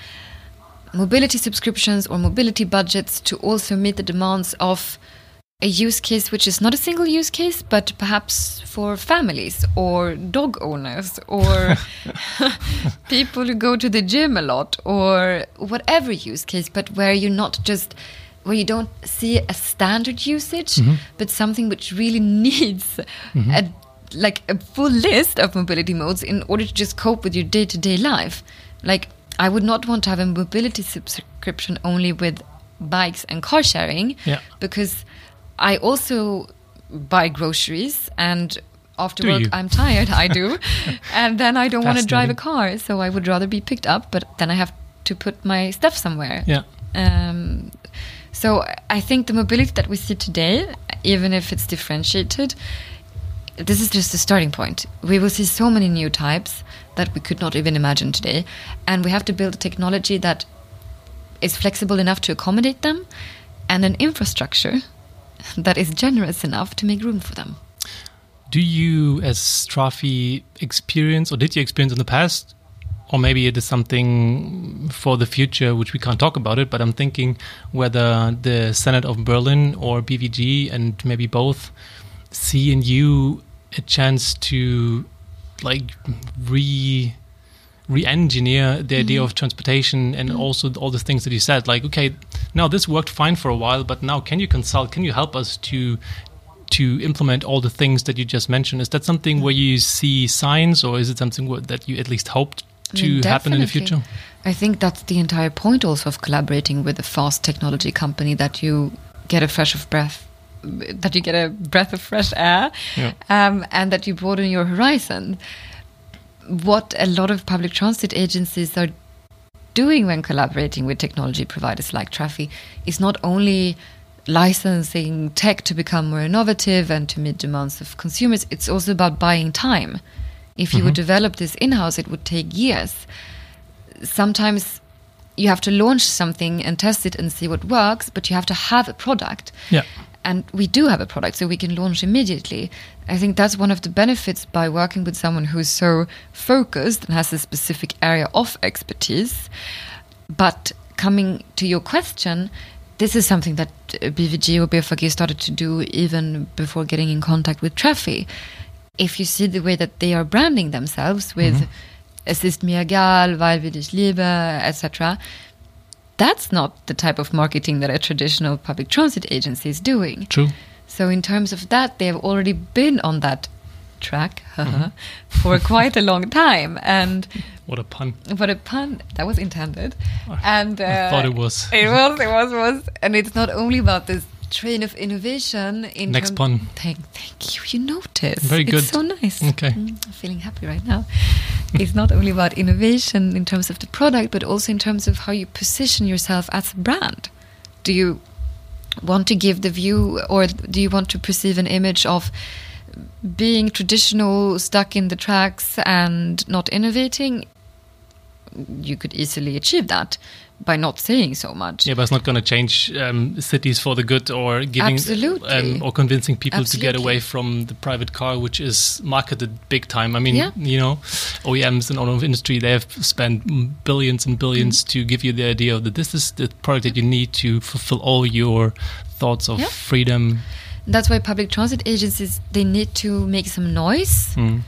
mobility subscriptions or mobility budgets to also meet the demands of a use case which is not a single use case, but perhaps for families or dog owners or people who go to the gym a lot or whatever use case, but where you're not just where you don't see a standard usage, mm -hmm. but something which really needs mm -hmm. a like a full list of mobility modes in order to just cope with your day to day life. Like I would not want to have a mobility subscription only with bikes and car sharing yeah. because I also buy groceries and after do work you? I'm tired, I do. and then I don't want to drive a car, so I would rather be picked up, but then I have to put my stuff somewhere. Yeah. Um, so I think the mobility that we see today, even if it's differentiated, this is just the starting point. We will see so many new types that we could not even imagine today. And we have to build a technology that is flexible enough to accommodate them and an infrastructure that is generous enough to make room for them. Do you, as Trafi, experience, or did you experience in the past, or maybe it is something for the future which we can't talk about it, but I'm thinking whether the Senate of Berlin or BVG and maybe both see in you a chance to like re re-engineer the idea mm -hmm. of transportation and mm -hmm. also all the things that you said like okay now this worked fine for a while but now can you consult can you help us to to implement all the things that you just mentioned? Is that something where you see signs or is it something that you at least hoped to I mean, happen in the future? I think that's the entire point also of collaborating with a fast technology company that you get a fresh of breath that you get a breath of fresh air yeah. um, and that you broaden your horizon. What a lot of public transit agencies are doing when collaborating with technology providers like Trafi is not only licensing tech to become more innovative and to meet demands of consumers, it's also about buying time. If you mm -hmm. would develop this in house, it would take years. Sometimes you have to launch something and test it and see what works, but you have to have a product. Yeah. And we do have a product, so we can launch immediately. I think that's one of the benefits by working with someone who's so focused and has a specific area of expertise. But coming to your question, this is something that uh, BVG or BFG started to do even before getting in contact with Trafi. If you see the way that they are branding themselves with mm -hmm. Es ist mir egal, weil wir dich liebe, etc., that's not the type of marketing that a traditional public transit agency is doing. True. So, in terms of that, they have already been on that track mm-hmm. for quite a long time. And what a pun! What a pun! That was intended. And uh, I thought it was. It was. It was. Was. And it's not only about this train of innovation. In Next pun. Thank, thank you. You noticed. Very good. It's so nice. Okay. Mm, I'm feeling happy right now. It's not only about innovation in terms of the product, but also in terms of how you position yourself as a brand. Do you want to give the view, or do you want to perceive an image of being traditional, stuck in the tracks, and not innovating? You could easily achieve that by not saying so much. Yeah, but it's not going to change um, cities for the good or giving um, or convincing people Absolutely. to get away from the private car, which is marketed big time. I mean, yeah. you know, OEMs and automotive industry they have spent billions and 1000000000s mm. to give you the idea that this is the product that you need to fulfill all your thoughts of yeah. freedom. That's why public transit agencies they need to make some noise, mm.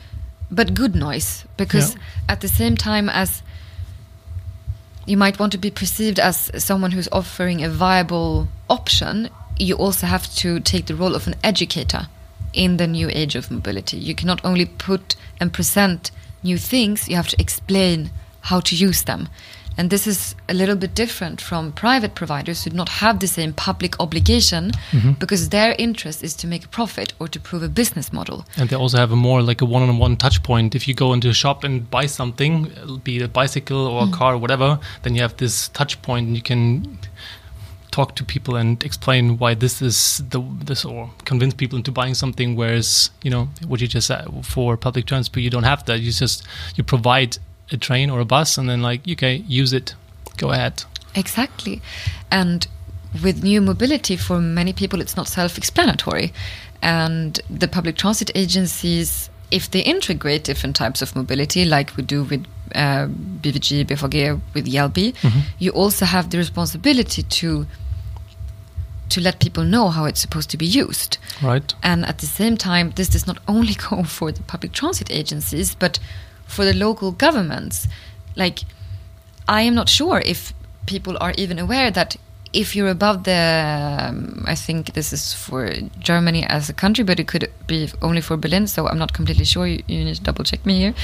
but good noise, because yeah. at the same time as you might want to be perceived as someone who's offering a viable option, you also have to take the role of an educator in the new age of mobility. You cannot only put and present new things, you have to explain how to use them. And this is a little bit different from private providers who do not have the same public obligation mm-hmm. because their interest is to make a profit or to prove a business model. And they also have a more like a one on one touch point. If you go into a shop and buy something, be it a bicycle or a mm. car or whatever, then you have this touch point and you can talk to people and explain why this is the this or convince people into buying something whereas you know what you just said for public transport you don't have that you just you provide a train or a bus and then like okay use it go ahead exactly and with new mobility for many people it's not self-explanatory and the public transit agencies if they integrate different types of mobility like we do with uh, BVG, BVG, with Jelbi, mm-hmm. you also have the responsibility to to let people know how it's supposed to be used. Right. And at the same time, this does not only go for the public transit agencies, but for the local governments. Like, I am not sure if people are even aware that if you're above the, um, I think this is for Germany as a country, but it could be only for Berlin, so I'm not completely sure. You, you need to double check me here.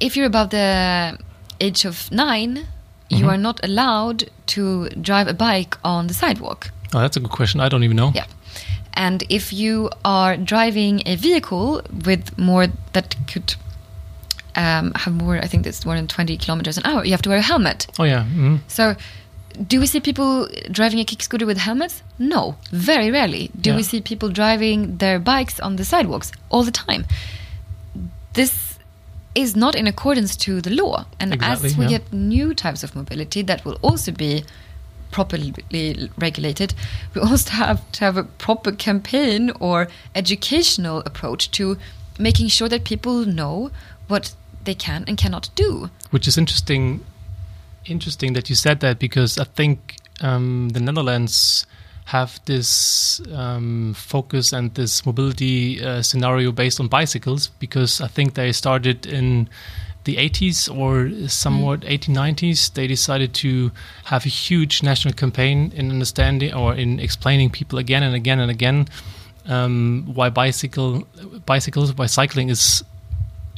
if you're above the age of 9 mm-hmm. you are not allowed to drive a bike on the sidewalk. Oh, that's a good question. I don't even know. Yeah. And if you are driving a vehicle with more that could um, have more, I think it's more than 20 kilometers an hour, you have to wear a helmet. Oh, yeah. Mm-hmm. So, do we see people driving a kick scooter with helmets? No, very rarely. Do yeah. we see people driving their bikes on the sidewalks? All the time. This is not in accordance to the law. And exactly, as we yeah. get new types of mobility that will also be properly regulated, we also have to have a proper campaign or educational approach to making sure that people know what they can and cannot do. Which is interesting. Interesting that you said that because I think um, the Netherlands have this um, focus and this mobility uh, scenario based on bicycles because I think they started in the 80s or somewhat mm. 1890s they decided to have a huge national campaign in understanding or in explaining people again and again and again um, why bicycle bicycles why cycling is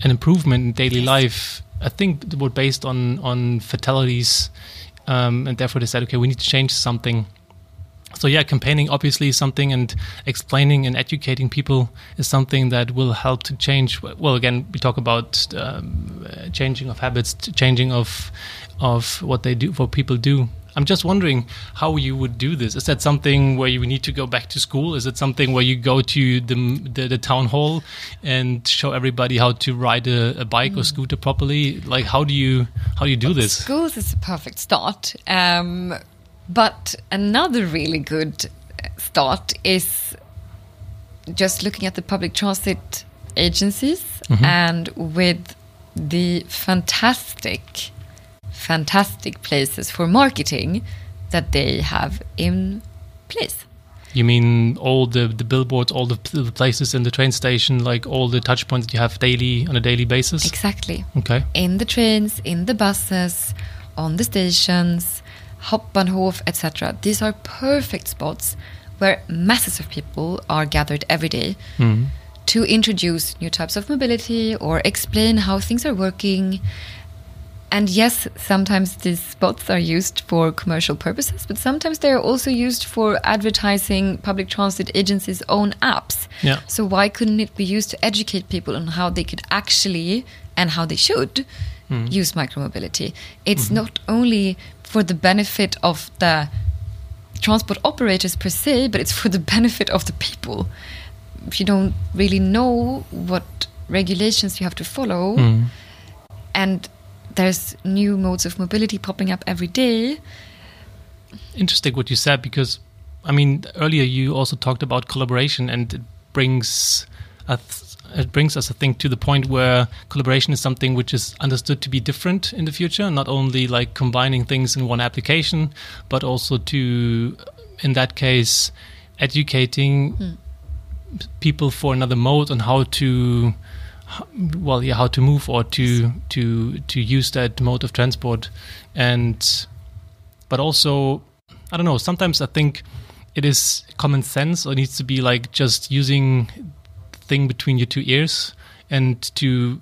an improvement in daily life. I think were based on on fatalities, um, and therefore they said, okay, we need to change something. So yeah, campaigning obviously is something, and explaining and educating people is something that will help to change. Well, again, we talk about um, changing of habits, changing of of what they do, what people do. I'm just wondering how you would do this. Is that something where you need to go back to school? Is it something where you go to the the, the town hall and show everybody how to ride a, a bike mm. or scooter properly? Like how do you how do you do well, this? Schools is a perfect start, um, but another really good start is just looking at the public transit agencies mm -hmm. and with the fantastic fantastic places for marketing that they have in place. You mean all the, the billboards, all the, the places in the train station, like all the touch points that you have daily on a daily basis? Exactly. Okay. In the trains, in the buses, on the stations, Hauptbahnhof, etc. These are perfect spots where masses of people are gathered every day mm. to introduce new types of mobility or explain how things are working and yes, sometimes these spots are used for commercial purposes, but sometimes they are also used for advertising public transit agencies' own apps. Yeah. So why couldn't it be used to educate people on how they could actually and how they should mm. use micromobility? It's mm-hmm. not only for the benefit of the transport operators per se, but it's for the benefit of the people. If you don't really know what regulations you have to follow, mm. and there's new modes of mobility popping up every day. Interesting what you said because, I mean, earlier you also talked about collaboration, and it brings us, it brings us, I think, to the point where collaboration is something which is understood to be different in the future. Not only like combining things in one application, but also to, in that case, educating. Hmm. people for another mode on how to well, yeah, how to move or to to to use that mode of transport, and but also, I don't know. Sometimes I think it is common sense, or needs to be like just using thing between your two ears and to.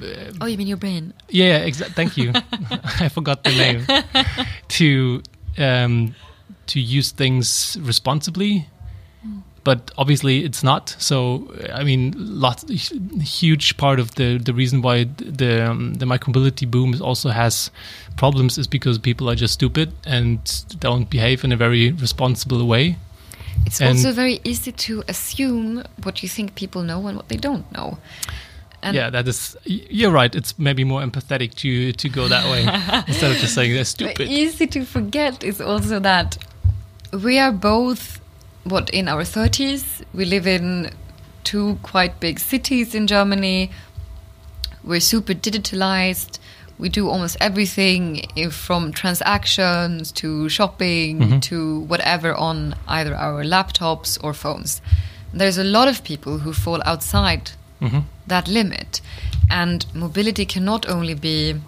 Uh, oh, you mean your brain? Yeah, exactly. Thank you. I forgot the name. to um, to use things responsibly but obviously it's not. So I mean, lots, huge part of the the reason why the um, the micromobility boom also has problems is because people are just stupid and don't behave in a very responsible way. It's and also very easy to assume what you think people know and what they don't know. And yeah, that is. You're right. It's maybe more empathetic to to go that way instead of just saying they're stupid. easy to forget is also that we are both what in our 30s. We live in two quite big cities in Germany. We're super digitalized. We do almost everything from transactions to shopping mm-hmm. to whatever on either our laptops or phones. There's a lot of people who fall outside mm-hmm. that limit. And mobility can not only be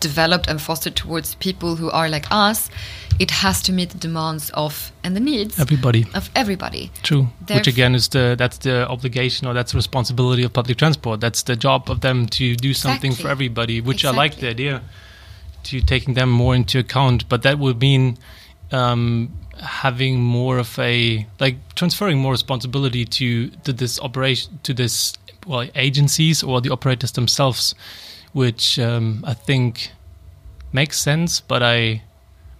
developed and fostered towards people who are like us, it has to meet the demands of and the needs everybody of everybody. True, which again is the that's the obligation or that's the responsibility of public transport. That's the job of them to do something exactly. for everybody. Which exactly. I like the idea to taking them more into account, but that would mean. Um, having more of a like transferring more responsibility to to this operation to this well agencies or the operators themselves which um, I think makes sense, but I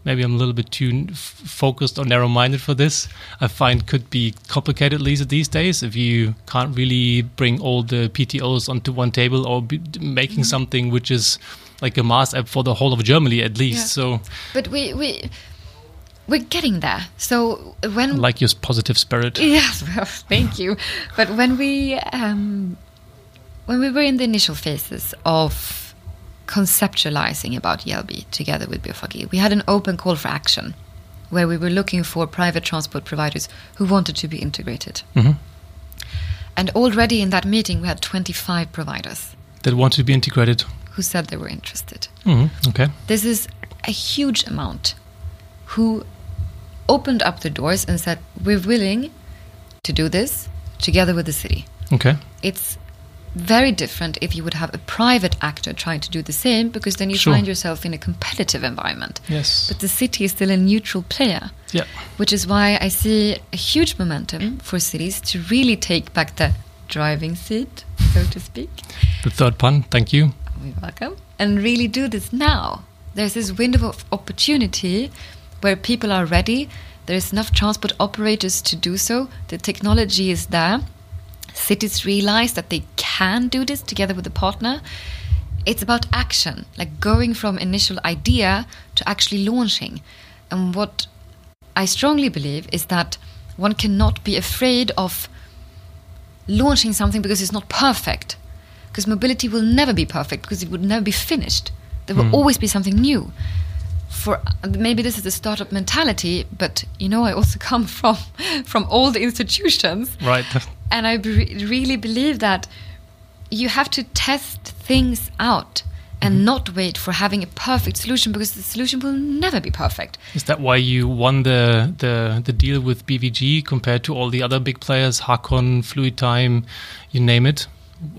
maybe I'm a little bit too focused or narrow-minded for this. I find could be complicated, at least these days, if you can't really bring all the PTOs onto one table or making mm-hmm. something which is like a MaaS app for the whole of Germany at least. Yeah. So, but we we we're getting there. So when like your positive spirit. Yes, well, thank you. But when we um, when we were in the initial phases of conceptualizing about Jelbi together with BVG, we had an open call for action where we were looking for private transport providers who wanted to be integrated. Mm-hmm. And already in that meeting, we had 25 providers that wanted to be integrated who said they were interested. Mm-hmm. Okay. This is a huge amount who opened up the doors and said, We're willing to do this together with the city. Okay. It's very different if you would have a private actor trying to do the same because then you sure. find yourself in a competitive environment. Yes. But the city is still a neutral player. Yeah. Which is why I see a huge momentum for cities to really take back the driving seat, so to speak. The third pun, thank you. You're welcome. And really do this now. there's this window of opportunity where people are ready. There is enough transport operators to do so. The technology is there. Cities realize that they can do this together with a partner. It's about action, like going from initial idea to actually launching. And what I strongly believe is that one cannot be afraid of launching something because it's not perfect. Because mobility will never be perfect because it would never be finished. There will Mm. always be something new. For maybe this is the startup mentality, but you know, I also come from from old institutions, Right. And I really believe that you have to test things out and not wait for having a perfect solution because the solution will never be perfect. Is that why you won the, the, the deal with BVG compared to all the other big players, HaCon, Fluid Time, you name it?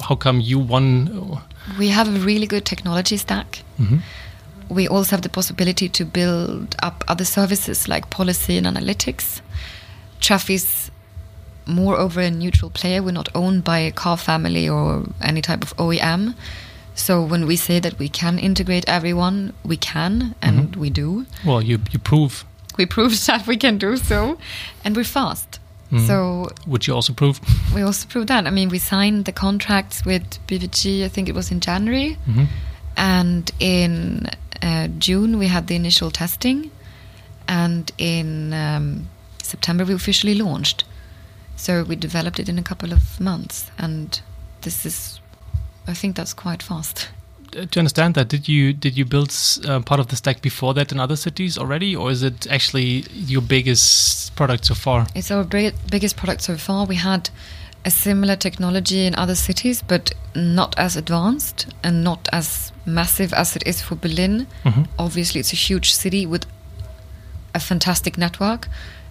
How come you won? We have a really good technology stack. Mhm. We also have the possibility to build up other services like policy and analytics. Is moreover a neutral player. We're not owned by a car family or any type of OEM. So when we say that we can integrate everyone, we can, and we do. Well, you, you prove. We proved that we can do so, and we're fast. So Would you also prove? we also proved that. I mean, we signed the contracts with BVG. I think it was in January, Mhm. and in uh, June we had the initial testing, and in um, September we officially launched. So we developed it in a couple of months, and this is, I think that's quite fast. Uh, To understand that, did you did you build uh, part of the stack before that in other cities already, or is it actually your biggest product so far? It's our big, biggest product so far. We had a similar technology in other cities, but not as advanced and not as massive as it is for Berlin. Mhm. Obviously, it's a huge city with a fantastic network,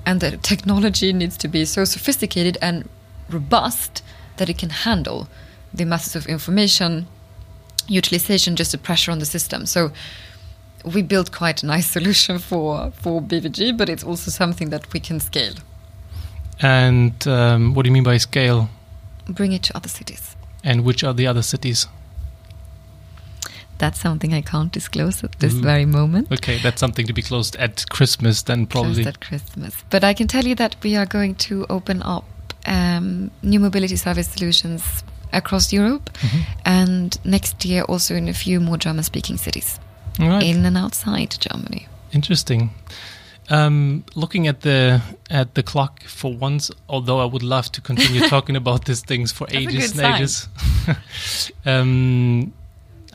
and the technology needs to be so sophisticated and robust that it can handle the masses of information utilization, just the pressure on the system. So we built quite a nice solution for for BVG, but it's also something that we can scale. And um, what do you mean by scale? bring it to other cities. And which are the other cities? That's something I can't disclose at this Mhm. very moment. Okay, that's something to be closed at Christmas then probably. Closed at Christmas. But I can tell you that we are going to open up um, new mobility service solutions across Europe, Mm-hmm. and next year also in a few more German-speaking cities, All right. in and outside Germany. Interesting. Um, looking at the at the clock for once, although I would love to continue talking about these things for That's ages and ages. um,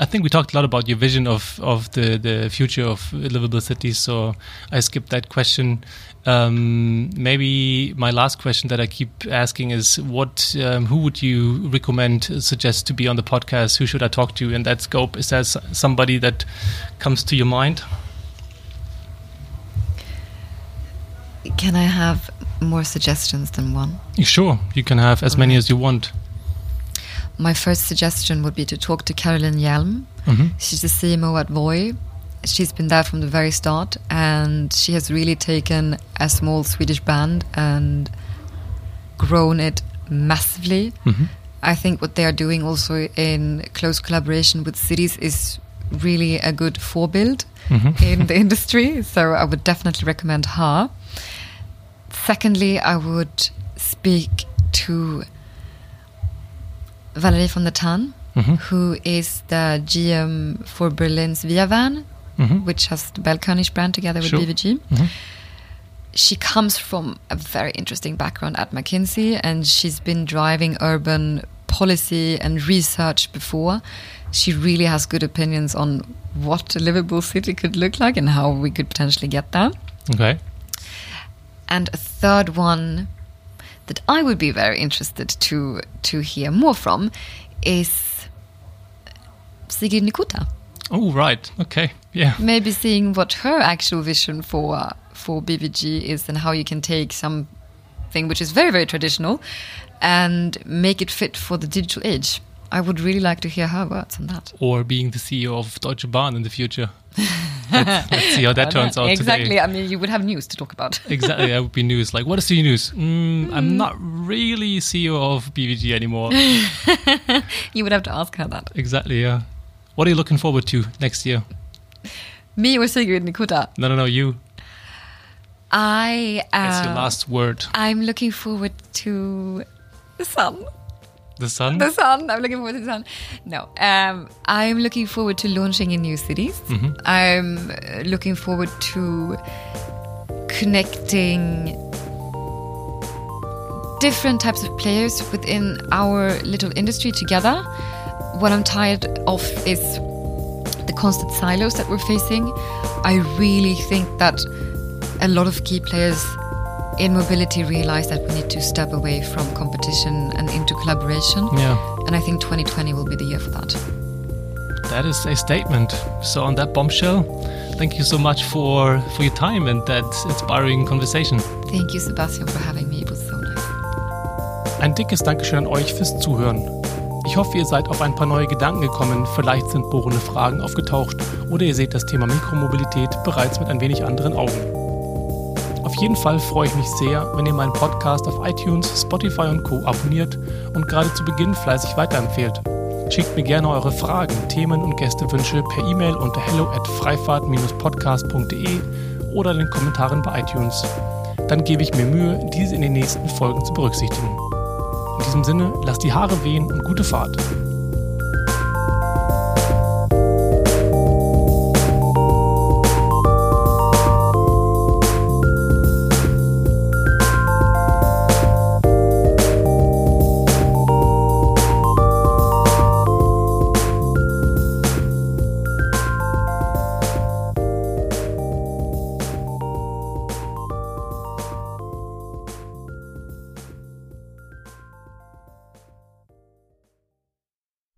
I think we talked a lot about your vision of of the the future of livable cities, so I skipped that question. Um, maybe my last question that I keep asking is, what um, who would you recommend, uh, suggest to be on the podcast? Who should I talk to in that scope? Is there somebody that comes to your mind? Can I have more suggestions than one? Sure, you can have as many as you want. My first suggestion would be to talk to Carolyn Hjelm. Mhm. She's the CMO at Voi. She's been there from the very start, and she has really taken a small Swedish band and grown it massively. Mhm. I think what they are doing also in close collaboration with cities is really a good forebuild Mhm. in the industry. So I would definitely recommend her. Secondly, I would speak to Valerie von der Tann, Mhm. who is the GM for Berlin's ViaVan, Mhm. which has the Berlkönig brand together with Sure. BVG. Mhm. She comes from a very interesting background at McKinsey, and she's been driving urban policy and research before. She really has good opinions on what a livable city could look like and how we could potentially get there. Okay. And a third one that I would be very interested to to hear more from is Sigrid Nikutta. Oh, right. Okay. Yeah. Maybe seeing what her actual vision for for BVG is and how you can take something which is very very traditional and make it fit for the digital age. I would really like to hear her words on that. Or being the CEO of Deutsche Bahn in the future. let's, let's see how that turns out exactly. today. I mean, you would have news to talk about. Exactly. That would be news. Like, what is the news? Mm, I'm not really CEO of BVG anymore. you would have to ask her that. exactly. Yeah. What are you looking forward to next year? Me or Sigrid Nikutta? No, no, no, you. I. That's your um, last word. I'm looking forward to the sun. The sun? The sun. I'm looking forward to the sun. No, um, I'm looking forward to launching in new cities. I'm uh, looking forward to connecting different types of players within our little industry together. What I'm tired of is the constant silos that we're facing. I really think that a lot of key players in mobility realize that we need to step away from competition and into collaboration. yeah. And I think 2020 will be the year for that. That is a statement. So on that bombshell, thank you so much for, for your time and that inspiring conversation. Thank you, Sebastian, for having me. It was so nice. Ein dickes Dankeschön an euch fürs Zuhören. Ich hoffe, ihr seid auf ein paar neue Gedanken gekommen, vielleicht sind bohrende Fragen aufgetaucht oder ihr seht das Thema Mikromobilität bereits mit ein wenig anderen Augen. Auf jeden Fall freue ich mich sehr, wenn ihr meinen Podcast auf iTunes, Spotify und Co. abonniert und gerade zu Beginn fleißig weiterempfehlt. Schickt mir gerne eure Fragen, Themen und Gästewünsche per E-Mail unter hello at freifahrt-podcast.de oder in den Kommentaren bei iTunes. Dann gebe ich mir Mühe, diese in den nächsten Folgen zu berücksichtigen. In diesem Sinne, lasst die Haare wehen und gute Fahrt.